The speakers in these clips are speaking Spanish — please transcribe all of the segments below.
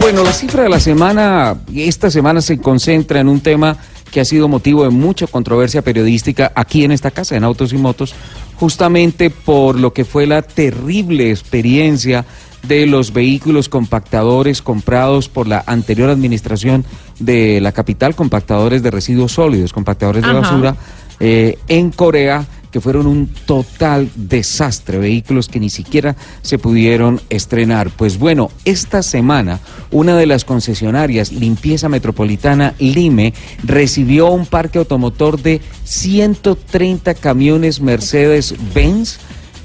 Bueno, la cifra de la semana, esta semana se concentra en un tema que ha sido motivo de mucha controversia periodística aquí en esta casa, en Autos y Motos, justamente por lo que fue la terrible experiencia de los vehículos compactadores comprados por la anterior administración de la capital, compactadores de residuos sólidos, compactadores de basura, eh, en Corea que fueron un total desastre, vehículos que ni siquiera se pudieron estrenar. Pues bueno, esta semana una de las concesionarias Limpieza Metropolitana Lime recibió un parque automotor de 130 camiones Mercedes-Benz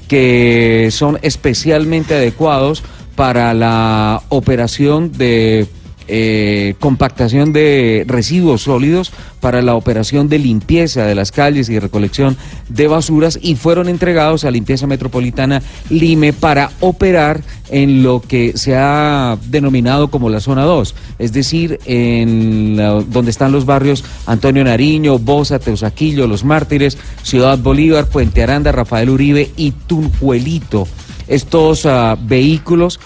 que son especialmente adecuados para la operación de eh, compactación de residuos sólidos para la operación de limpieza de las calles y recolección de basuras y fueron entregados a Limpieza Metropolitana Lime para operar en lo que se ha denominado como la zona 2, es decir, en donde están los barrios Antonio Nariño, Bosa, Teusaquillo, Los Mártires, Ciudad Bolívar, Puente Aranda, Rafael Uribe y Tunjuelito. Estos ah, vehículos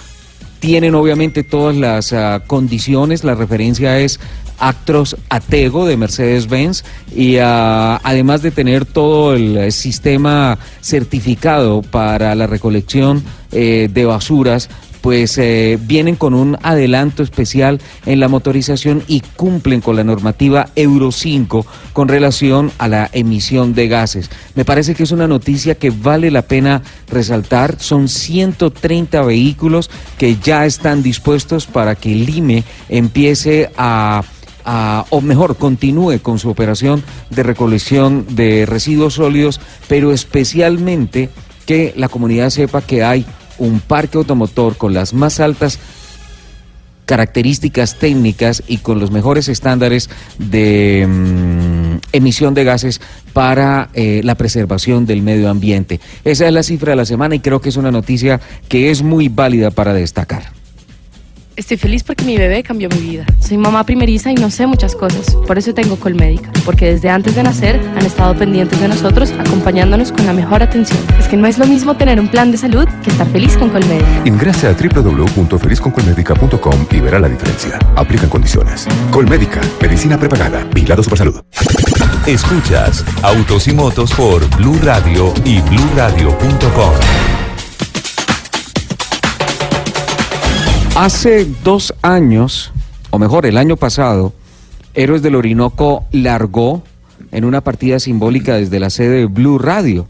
tienen obviamente todas las ah, condiciones, la referencia es Actros Atego de Mercedes-Benz y ah, además de tener todo el eh, sistema certificado para la recolección eh, de basuras, pues eh, vienen con un adelanto especial en la motorización y cumplen con la normativa Euro 5 con relación a la emisión de gases. Me parece que es una noticia que vale la pena resaltar. Son 130 vehículos que ya están dispuestos para que el IME empiece a a- o mejor, continúe con su operación de recolección de residuos sólidos, pero especialmente que la comunidad sepa que hay un parque automotor con las más altas características técnicas y con los mejores estándares de mm, emisión de gases para eh, la preservación del medio ambiente. Esa es la cifra de la semana y creo que es una noticia que es muy válida para destacar. Estoy feliz porque mi bebé cambió mi vida. Soy mamá primeriza y no sé muchas cosas. Por eso tengo Colmédica. Porque desde antes de nacer han estado pendientes de nosotros, acompañándonos con la mejor atención. Es que no es lo mismo tener un plan de salud que estar feliz con Colmédica. Ingrese a www.felizconcolmédica.com y verá la diferencia. Aplican condiciones. Colmédica, medicina prepagada, vigilado Supersalud. Escuchas Autos y Motos por Blue Radio y BlueRadio.com. Hace dos años, o mejor, el año pasado, Héroes del Orinoco largó en una partida simbólica desde la sede de Blue Radio.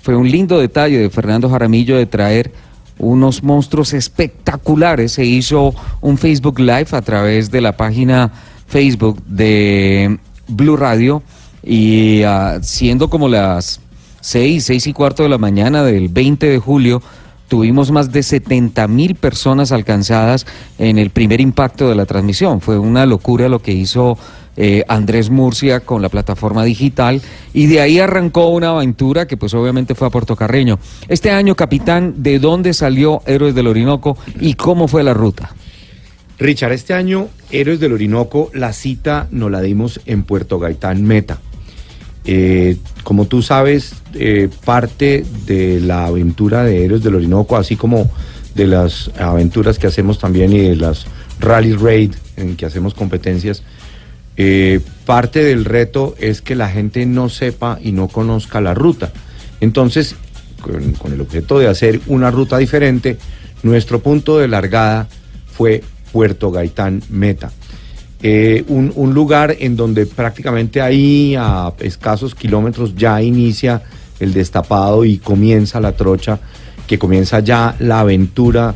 Fue un lindo detalle de Fernando Jaramillo de traer unos monstruos espectaculares. Se hizo un Facebook Live a través de la página Facebook de Blue Radio y ah, siendo como las seis, seis y cuarto de la mañana del 20 de julio, tuvimos más de 70 mil personas alcanzadas en el primer impacto de la transmisión. Fue una locura lo que hizo eh, Andrés Murcia con la plataforma digital y de ahí arrancó una aventura que pues obviamente fue a Puerto Carreño. Este año, capitán, ¿de dónde salió Héroes del Orinoco y cómo fue la ruta? Richard, este año, Héroes del Orinoco, la cita nos la dimos en Puerto Gaitán Meta. Eh, como tú sabes, eh, parte de la aventura de Héroes del Orinoco, así como de las aventuras que hacemos también y de las rally raid en que hacemos competencias, eh, parte del reto es que la gente no sepa y no conozca la ruta. Entonces, con, con el objeto de hacer una ruta diferente, nuestro punto de largada fue Puerto Gaitán Meta. Eh, un, un lugar en donde prácticamente ahí a escasos kilómetros ya inicia el destapado y comienza la trocha, que comienza ya la aventura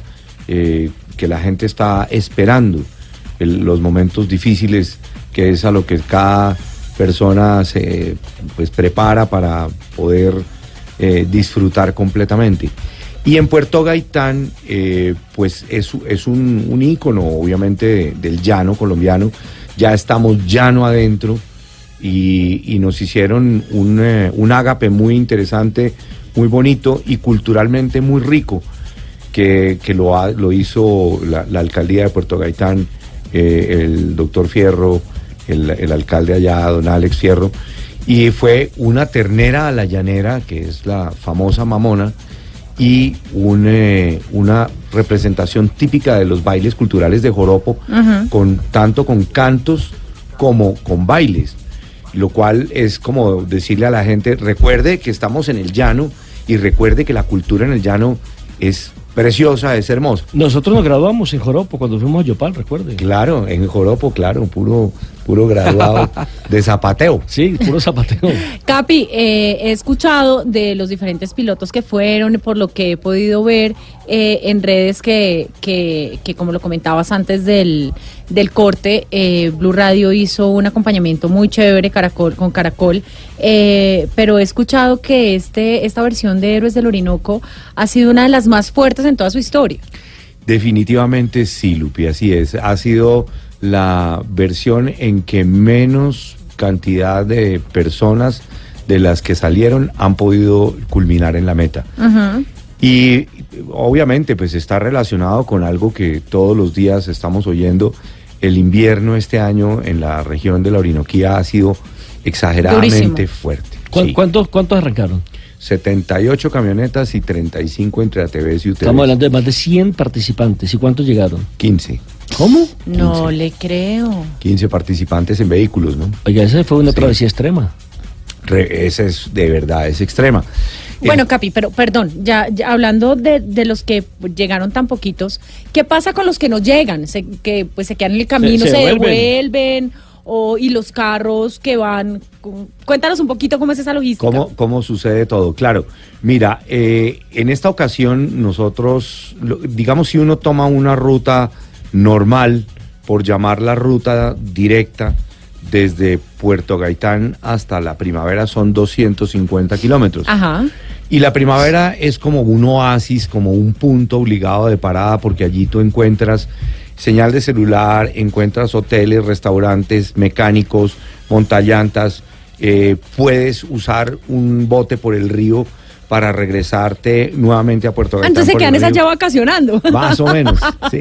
eh, que la gente está esperando, los momentos difíciles, que es a lo que cada persona se pues, prepara para poder eh, disfrutar completamente. Y en Puerto Gaitán, eh, pues es, es un, un ícono, obviamente, de- del llano colombiano. Ya estamos llano adentro y, nos hicieron un, eh, un ágape muy interesante, muy bonito y culturalmente muy rico, que, que lo, ha- lo hizo la, la alcaldía de Puerto Gaitán, eh, el doctor Fierro, el, el alcalde allá, don Alex Fierro, y fue una ternera a la llanera, que es la famosa mamona, y un, eh, una representación típica de los bailes culturales de Joropo, con, tanto con cantos como con bailes, lo cual es como decirle a la gente, recuerde que estamos en el llano y recuerde que la cultura en el llano es preciosa, es hermosa. Nosotros nos graduamos en Joropo cuando fuimos a Yopal, recuerde. Claro, en Joropo, claro, puro, puro graduado de zapateo. Sí, puro zapateo. Capi, eh, he escuchado de los diferentes pilotos que fueron, por lo que he podido ver eh, en redes que, que, que, como lo comentabas antes del, del corte, eh, Blue Radio hizo un acompañamiento muy chévere Caracol, con Caracol, eh, pero he escuchado que este, esta versión de Héroes del Orinoco ha sido una de las más fuertes en toda su historia. Definitivamente sí, Lupi, así es. Ha sido la versión en que menos cantidad de personas de las que salieron han podido culminar en la meta. Y obviamente pues está relacionado con algo que todos los días estamos oyendo. El invierno este año en la región de la Orinoquía ha sido exageradamente Durísimo. fuerte. ¿Cu- Sí. ¿Cuántos, ¿Cuántos arrancaron? 78 camionetas y 35 entre ATVs y UTVs. Estamos hablando de más de 100 participantes. ¿Y cuántos llegaron? 15. ¿Cómo? No le creo. 15 participantes en vehículos, ¿no? Oiga, esa fue una travesía extrema. Re- esa es de verdad, es extrema. Bueno, Capi, pero perdón, ya, ya hablando de, de los que llegaron tan poquitos, ¿qué pasa con los que no llegan? Se, que pues se quedan en el camino, Se- se, se devuelven, o, y los carros que van. cu- Cuéntanos un poquito cómo es esa logística. ¿Cómo, ¿Cómo sucede todo? Claro, mira, eh, en esta ocasión nosotros, digamos si uno toma una ruta normal, por llamarla ruta directa, desde Puerto Gaitán hasta la primavera son 250 kilómetros. Ajá. Y la primavera es como un oasis, como un punto obligado de parada, porque allí tú encuentras señal de celular, encuentras hoteles, restaurantes, mecánicos, montallantas, eh, puedes usar un bote por el río para regresarte nuevamente a Puerto Gaitán. Entonces se quedan es río. allá vacacionando. Más o menos, sí.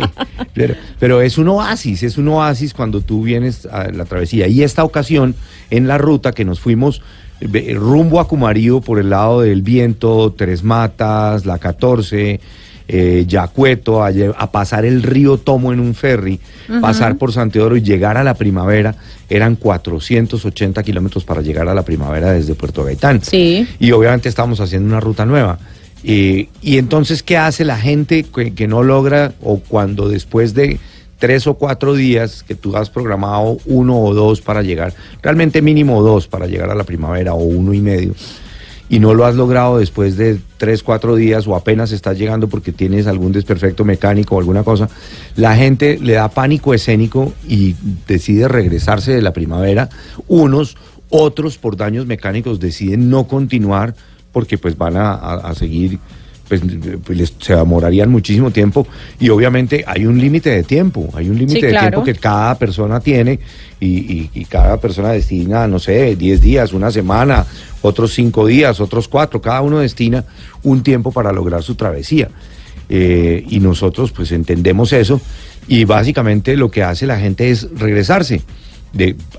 Pero, pero es un oasis, es un oasis cuando tú vienes a la travesía. Y esta ocasión, en la ruta que nos fuimos rumbo a Cumarío por el lado del viento, Tres Matas, la 14, eh, Yacueto, a, pasar el río Tomo en un ferry, pasar por San Teodoro y llegar a la primavera, eran 480 kilómetros para llegar a la primavera desde Puerto Gaitán. Sí. Y obviamente estamos haciendo una ruta nueva. Eh, y entonces, ¿qué hace la gente que, que no logra o cuando después de tres o cuatro días que tú has programado uno o dos para llegar, realmente mínimo dos para llegar a la primavera o uno y medio, y no lo has logrado después de tres, cuatro días o apenas estás llegando porque tienes algún desperfecto mecánico o alguna cosa, la gente le da pánico escénico y decide regresarse de la primavera. Unos, otros por daños mecánicos deciden no continuar porque pues van a, a- a seguir, pues, pues, les- se demorarían muchísimo tiempo y obviamente hay un límite de tiempo, hay un límite Sí, de tiempo que cada persona tiene y, y- y cada persona destina, no sé, 10 días, una semana, otros 5 días, otros 4, cada uno destina un tiempo para lograr su travesía. Eh, y nosotros pues entendemos eso y básicamente lo que hace la gente es regresarse.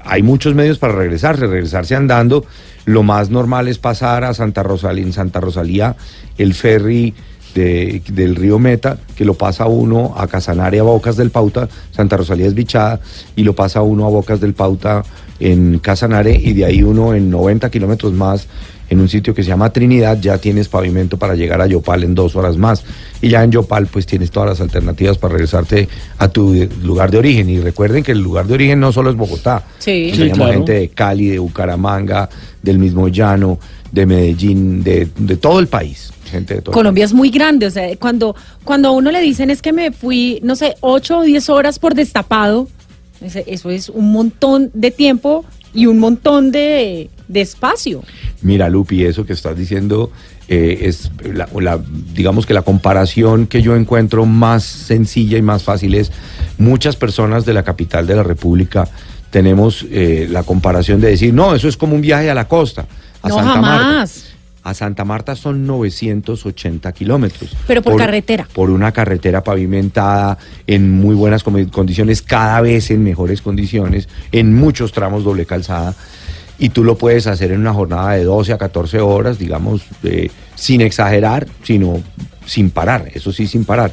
Hay muchos medios para regresarse, regresarse andando. Lo más normal es pasar a Santa Rosalía, en Santa Rosalía, el ferry de- del río Meta, que lo pasa uno a Casanare, a Bocas del Pauta, Santa Rosalía es bichada, y lo pasa uno a Bocas del Pauta en Casanare, y de ahí uno en 90 kilómetros más, en un sitio que se llama Trinidad, ya tienes pavimento para llegar a Yopal en dos horas más. Y ya en Yopal, pues tienes todas las alternativas para regresarte a tu lugar de origen. Y recuerden que el lugar de origen no solo es Bogotá. Sí. Tenemos Sí, claro. gente de Cali, de Bucaramanga, del mismo Llano, de Medellín, de, de todo el país. Gente de todo el Colombia es muy grande, o sea, cuando, cuando a uno le dicen es que me fui, no sé, 8 o 10 horas por destapado, eso es un montón de tiempo y un montón de, de espacio. Mira, Lupi, eso que estás diciendo eh, es la, la- digamos que la comparación que yo encuentro más sencilla y más fácil es muchas personas de la capital de la República tenemos eh, la comparación de decir, no, eso es como un viaje a la costa, a No, Santa Marta. A Santa Marta son 980 kilómetros. Pero por carretera. Por una carretera pavimentada, en muy buenas condiciones, cada vez en mejores condiciones, en muchos tramos doble calzada. Y tú lo puedes hacer en una jornada de 12 a 14 horas, digamos, eh, sin exagerar, sino sin parar, eso sí, sin parar.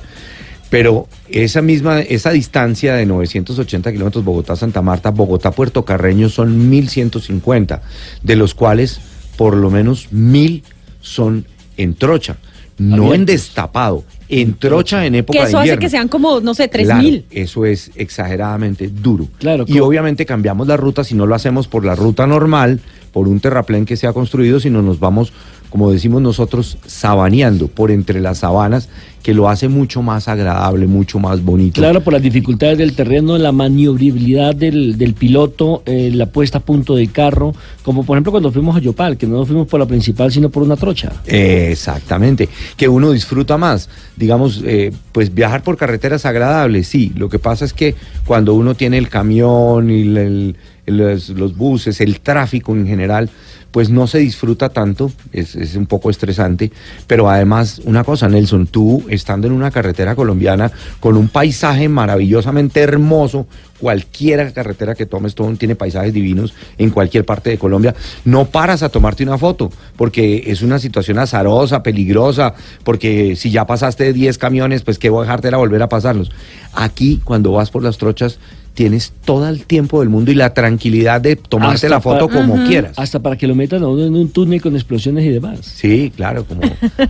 Pero esa misma, esa distancia de 980 kilómetros Bogotá-Santa Marta, Bogotá-Puerto Carreño son 1150, de los cuales por lo menos 1000 son en trocha, no en destapado, en trocha en época Que de eso hace invierno. que sean como, no sé, tres Claro, mil. eso es exageradamente duro. Claro, y obviamente cambiamos la ruta si no lo hacemos por la ruta normal, por un terraplén que se ha construido, sino nos vamos, como decimos nosotros, sabaneando por entre las sabanas, que lo hace mucho más agradable, mucho más bonito. Claro, por las dificultades del terreno, la maniobrabilidad del, del piloto, eh, la puesta a punto del carro, como por ejemplo cuando fuimos a Yopal, que no nos fuimos por la principal, sino por una trocha. Exactamente, que uno disfruta más. Digamos, eh, pues viajar por carreteras agradables, sí. Lo que pasa es que cuando uno tiene el camión y el- el- los, los buses, el tráfico en general, pues no se disfruta tanto, es, es un poco estresante. Pero además, una cosa, Nelson, tú estando en una carretera colombiana con un paisaje maravillosamente hermoso, cualquiera carretera que tomes, todo tiene paisajes divinos en cualquier parte de Colombia, no paras a tomarte una foto, porque es una situación azarosa, peligrosa, porque si ya pasaste 10 camiones, pues qué voy a dejarte a volver a pasarlos. Aquí, cuando vas por las trochas, tienes todo el tiempo del mundo y la tranquilidad de tomarte Hasta la foto para- como quieras. Hasta para que lo metan a uno en un túnel con explosiones y demás. Sí, claro, como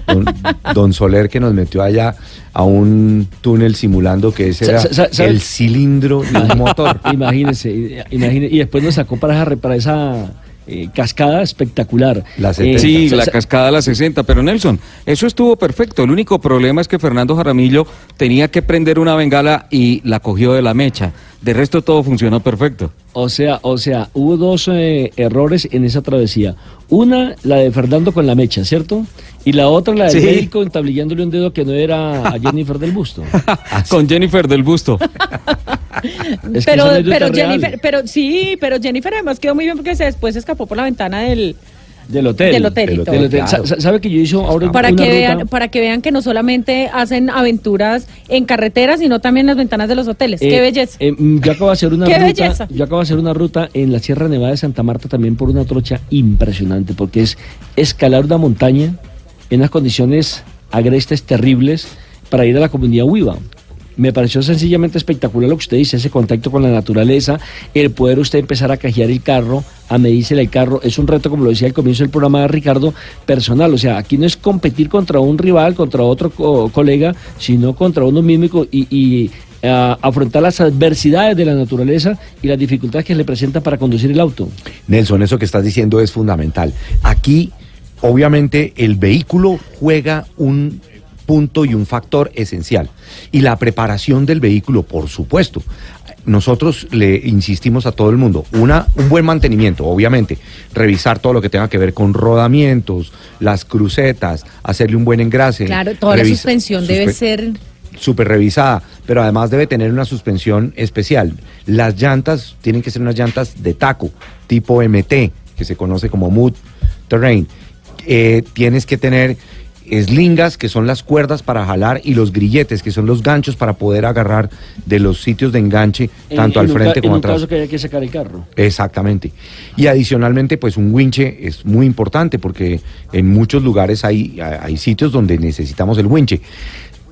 don, don Soler que nos metió allá a un túnel simulando que ese era el cilindro de un motor. Imagínense, i- imagine- y después nos sacó para esa, para esa eh, cascada espectacular. La Eh, Sí, la cascada a la 60, pero Nelson, eso estuvo perfecto. El único problema es que Fernando Jaramillo tenía que prender una bengala y la cogió de la mecha. De resto todo funcionó perfecto. O sea, o sea, hubo dos eh, errores en esa travesía. Una, la de Fernando con la mecha, ¿cierto? Y la otra, la del Sí. médico entablillándole un dedo que no era a Jennifer del Busto. Con Jennifer del Busto. Es que pero, pero real. Jennifer, pero sí, pero Jennifer además quedó muy bien porque se después se escapó por la ventana del Del hotel. Del hotel y Del hotel. claro. ¿Sabe que yo hizo ahora para una que ruta- vean, para que vean que no solamente hacen aventuras en carreteras, sino también en las ventanas de los hoteles. Qué Eh, belleza. eh, mm, yo acabo de hacer una ¡Qué ruta. belleza! Yo acabo de hacer una ruta en la Sierra Nevada de Santa Marta también por una trocha impresionante, porque es escalar una montaña en unas condiciones agrestes terribles para ir a la comunidad Huiva. Me pareció sencillamente espectacular lo que usted dice, ese contacto con la naturaleza, el poder usted empezar a cajear el carro, a medírsele el carro. Es un reto, como lo decía al comienzo del programa de Ricardo, personal. O sea, aquí no es competir contra un rival, contra otro co- colega, sino contra uno mismo y afrontar las adversidades de la naturaleza y las dificultades que le presentan para conducir el auto. Nelson, eso que estás diciendo es fundamental. Aquí, obviamente, el vehículo juega un punto y un factor esencial. Y la preparación del vehículo, por supuesto. Nosotros le insistimos a todo el mundo, una, un buen mantenimiento, obviamente, revisar todo lo que tenga que ver con rodamientos, las crucetas, hacerle un buen engrase. Claro, toda la suspensión debe ser súper revisada, pero además debe tener una suspensión especial. Las llantas tienen que ser unas llantas de taco, tipo MT, que se conoce como Mood Terrain. Eh, tienes que tener eslingas, que son las cuerdas para jalar, y los grilletes, que son los ganchos para poder agarrar de los sitios de enganche, En- tanto en al frente como en atrás. caso que haya que sacar el carro. Exactamente. Y adicionalmente, pues un winche es muy importante porque en muchos lugares hay, hay sitios donde necesitamos el winche.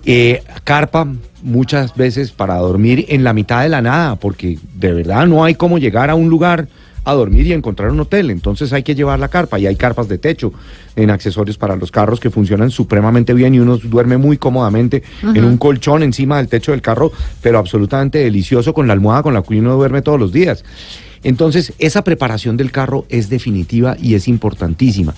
Eh, carpa muchas veces para dormir en la mitad de la nada, porque de verdad no hay cómo llegar a un lugar a dormir y encontrar un hotel, entonces hay que llevar la carpa y hay carpas de techo en accesorios para los carros que funcionan supremamente bien y uno duerme muy cómodamente en un colchón encima del techo del carro, pero absolutamente delicioso con la almohada con la que uno duerme todos los días. Entonces, esa preparación del carro es definitiva y es importantísima.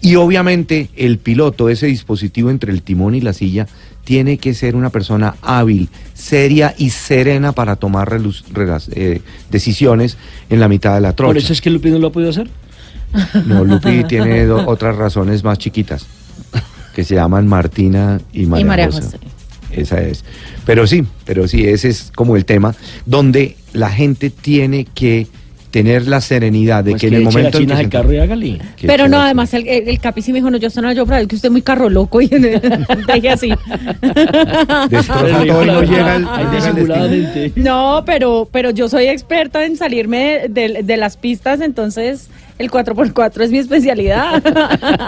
Y obviamente el piloto, ese dispositivo entre el timón y la silla, tiene que ser una persona hábil, seria y serena para tomar relus- relas- eh, decisiones en la mitad de la trocha. Por eso es que Lupi no lo ha podido hacer. No, Lupi tiene do- otras razones más chiquitas. que se llaman Martina y María, Y María José. José. Esa es. Pero sí, pero sí, ese es como el tema donde la gente tiene que tener la serenidad de Pues que en el momento en china que se- carro y hágale. que Pero no, además el, el, el Capi sí me dijo, no, yo soy yo, pero es que usted es muy carro loco y deje así. Destroza todo y no llega al- no llega disimuladamente. No, pero, pero yo soy experta en salirme de, de- de las pistas, entonces el 4x4 es mi especialidad.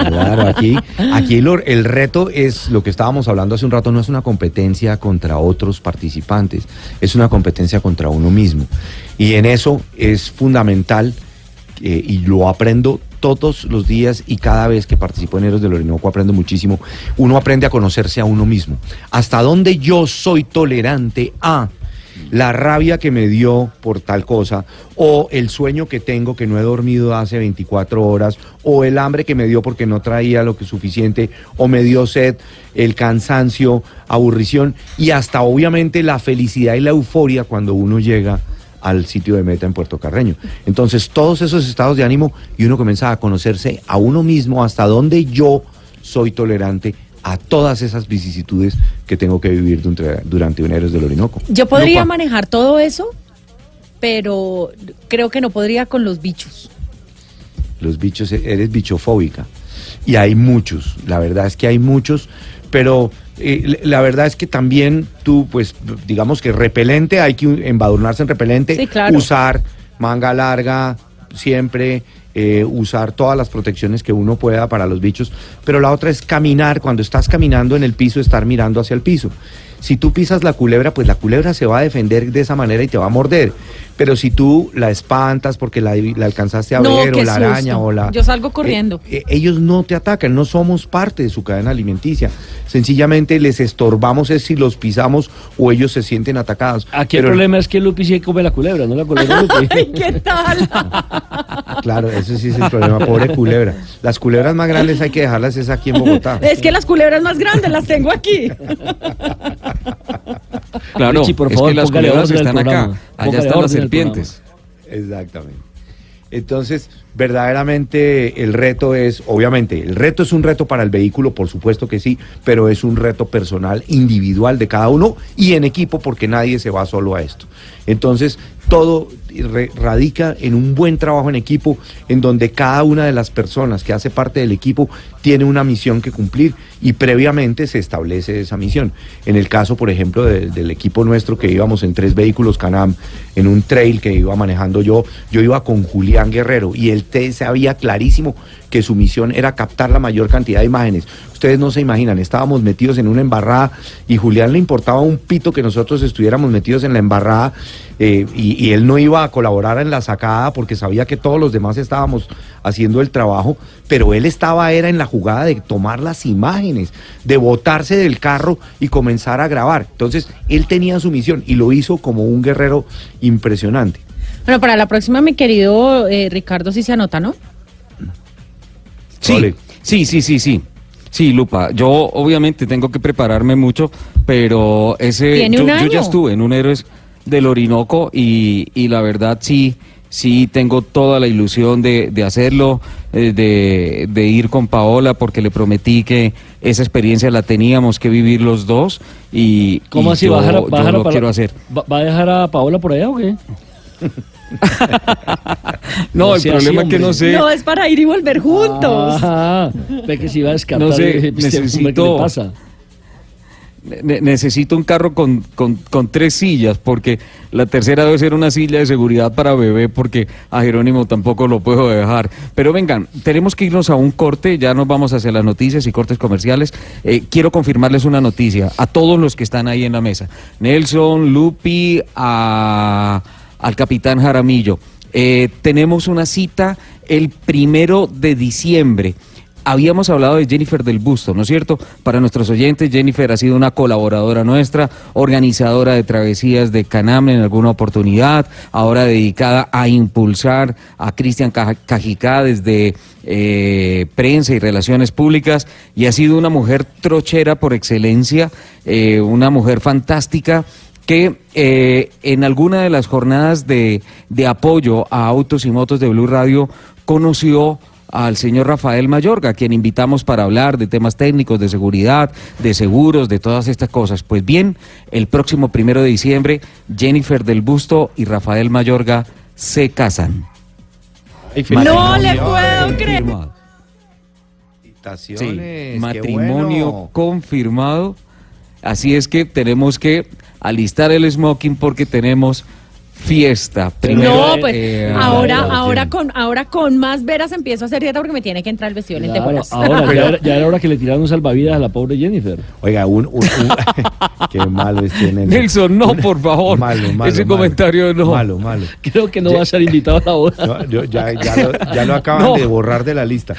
Claro, aquí, aquí el reto es lo que estábamos hablando hace un rato, no es una competencia contra otros participantes, es una competencia contra uno mismo. Y en eso es fundamental, eh, y lo aprendo todos los días y cada vez que participo en Héroes del Orinoco aprendo muchísimo, uno aprende a conocerse a uno mismo. Hasta dónde yo soy tolerante a la rabia que me dio por tal cosa, o el sueño que tengo que no he dormido hace 24 horas, o el hambre que me dio porque no traía lo que suficiente, o me dio sed, el cansancio, aburrición, y hasta obviamente la felicidad y la euforia cuando uno llega al sitio de meta en Puerto Carreño. Entonces, todos esos estados de ánimo y uno comienza a conocerse a uno mismo hasta dónde yo soy tolerante a todas esas vicisitudes que tengo que vivir durante, un Héroes del Orinoco. Yo podría manejar todo eso, pero creo que no podría con los bichos. Los bichos, eres bichofóbica. Y hay muchos, la verdad es que hay muchos, pero eh, la verdad es que también tú, pues, digamos que repelente, hay que embadurnarse en repelente, Sí, claro. usar manga larga siempre, eh, usar todas las protecciones que uno pueda para los bichos, pero la otra es caminar, cuando estás caminando en el piso, estar mirando hacia el piso. Si tú pisas la culebra, pues la culebra se va a defender de esa manera y te va a morder. Pero si tú la espantas porque la, la alcanzaste a No, ver o la susto. araña o la... Yo salgo corriendo. Eh, eh, ellos no te atacan, no somos parte de su cadena alimenticia. Sencillamente les estorbamos es si los pisamos o ellos se sienten atacados. Aquí Pero, el problema es que Lupi sí come la culebra, no la culebra Lupi. Ay, ¿qué tal? Claro, ese sí es el problema, pobre culebra. Las culebras más grandes hay que dejarlas es aquí en Bogotá. Es que las culebras más grandes las tengo aquí. Claro, Richie, por es que las culebras están acá, allá están las serpientes. Exactamente. Entonces, verdaderamente el reto es, obviamente, el reto es un reto para el vehículo, por supuesto que sí, pero es un reto personal, individual de cada uno y en equipo porque nadie se va solo a esto. Entonces, todo radica en un buen trabajo en equipo, en donde cada una de las personas que hace parte del equipo tiene una misión que cumplir y previamente se establece esa misión. En el caso, por ejemplo, de- del equipo nuestro que íbamos en tres vehículos Canam, en un trail que iba manejando yo, yo iba con Julián Guerrero y él te sabía clarísimo que su misión era captar la mayor cantidad de imágenes. Ustedes no se imaginan, estábamos metidos en una embarrada y Julián le importaba un pito que nosotros estuviéramos metidos en la embarrada eh, y él no iba a colaborar en la sacada porque sabía que todos los demás estábamos haciendo el trabajo, pero él estaba era en la jugada de tomar las imágenes, de botarse del carro y comenzar a grabar. Entonces, él tenía su misión y lo hizo como un guerrero impresionante. Bueno, para la próxima, mi querido eh, Ricardo, sí se anota, ¿no? Sí, Ole. sí, sí, sí, sí. Sí, Lupa, yo obviamente tengo que prepararme mucho, pero ese Tiene yo, un yo ya estuve en un Héroes del Orinoco y, y la verdad sí, sí tengo toda la ilusión de, de hacerlo, eh, de, de ir con Paola, porque le prometí que esa experiencia la teníamos que vivir los dos y, ¿Cómo y así? yo, ¿Va a dejar a- va a dejar a lo quiero hacer. ¿Va, va a dejar a Paola por allá o qué? No, el problema así, es que no sé. No, es para ir y volver juntos. Ah, ve que se iba a descartar. No sé, ¿qué necesito- le pasa? Ne- necesito un carro con, con, con tres sillas, porque la tercera debe ser una silla de seguridad para bebé, porque a Jerónimo tampoco lo puedo dejar. Pero vengan, tenemos que irnos a un corte, ya nos vamos hacia las noticias y cortes comerciales. Eh, quiero confirmarles una noticia a todos los que están ahí en la mesa. Nelson, Lupi, a- al capitán Jaramillo. Eh, tenemos una cita el primero de diciembre. Habíamos hablado de Jennifer del Busto, ¿no es cierto? Para nuestros oyentes, Jennifer ha sido una colaboradora nuestra, organizadora de travesías de Canam en alguna oportunidad, ahora dedicada a impulsar a Cristian Cajicá desde eh, prensa y relaciones públicas, y ha sido una mujer trochera por excelencia, eh, una mujer fantástica que eh, en alguna de las jornadas de, de apoyo a autos y motos de Blue Radio conoció al señor Rafael Mayorga, a quien invitamos para hablar de temas técnicos, de seguridad, de seguros, de todas estas cosas. Pues bien, el próximo primero de diciembre, Jennifer del Busto y Rafael Mayorga se casan. No le puedo creer. Sí, matrimonio bueno. confirmado. Así es que tenemos que alistar el smoking porque tenemos fiesta. Primero, No, pues eh, ahora, ah, ahora con, ahora con más veras empiezo a hacer dieta porque me tiene que entrar el vestido en Claro, lentejuelas. ahora ya era, ya era hora que le tiraran un salvavidas a la pobre Jennifer. Oiga, un, un- un- qué malo es este Nelson. Nelson, no, por favor. Malo, malo, Ese malo. comentario no. Malo, malo. Creo que no va a ser invitado a la boda. No, yo- ya, ya lo, ya lo acaban No. de borrar de la lista.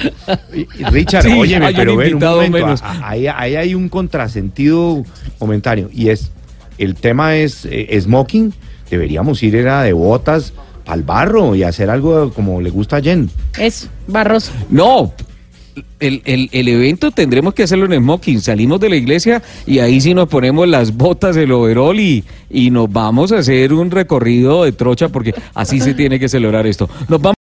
Y- y Richard, Sí, óyeme, pero ven un momento, menos. a- a- ahí, ahí hay un contrasentido comentario y es, el tema es eh, smoking, deberíamos ir era de botas al barro y hacer algo como le gusta a Jen. Es barroso. No, el, el- el evento tendremos que hacerlo en smoking. Salimos de la iglesia y ahí sí nos ponemos las botas, el overol y, y nos vamos a hacer un recorrido de trocha porque así se tiene que celebrar esto. Nos vamos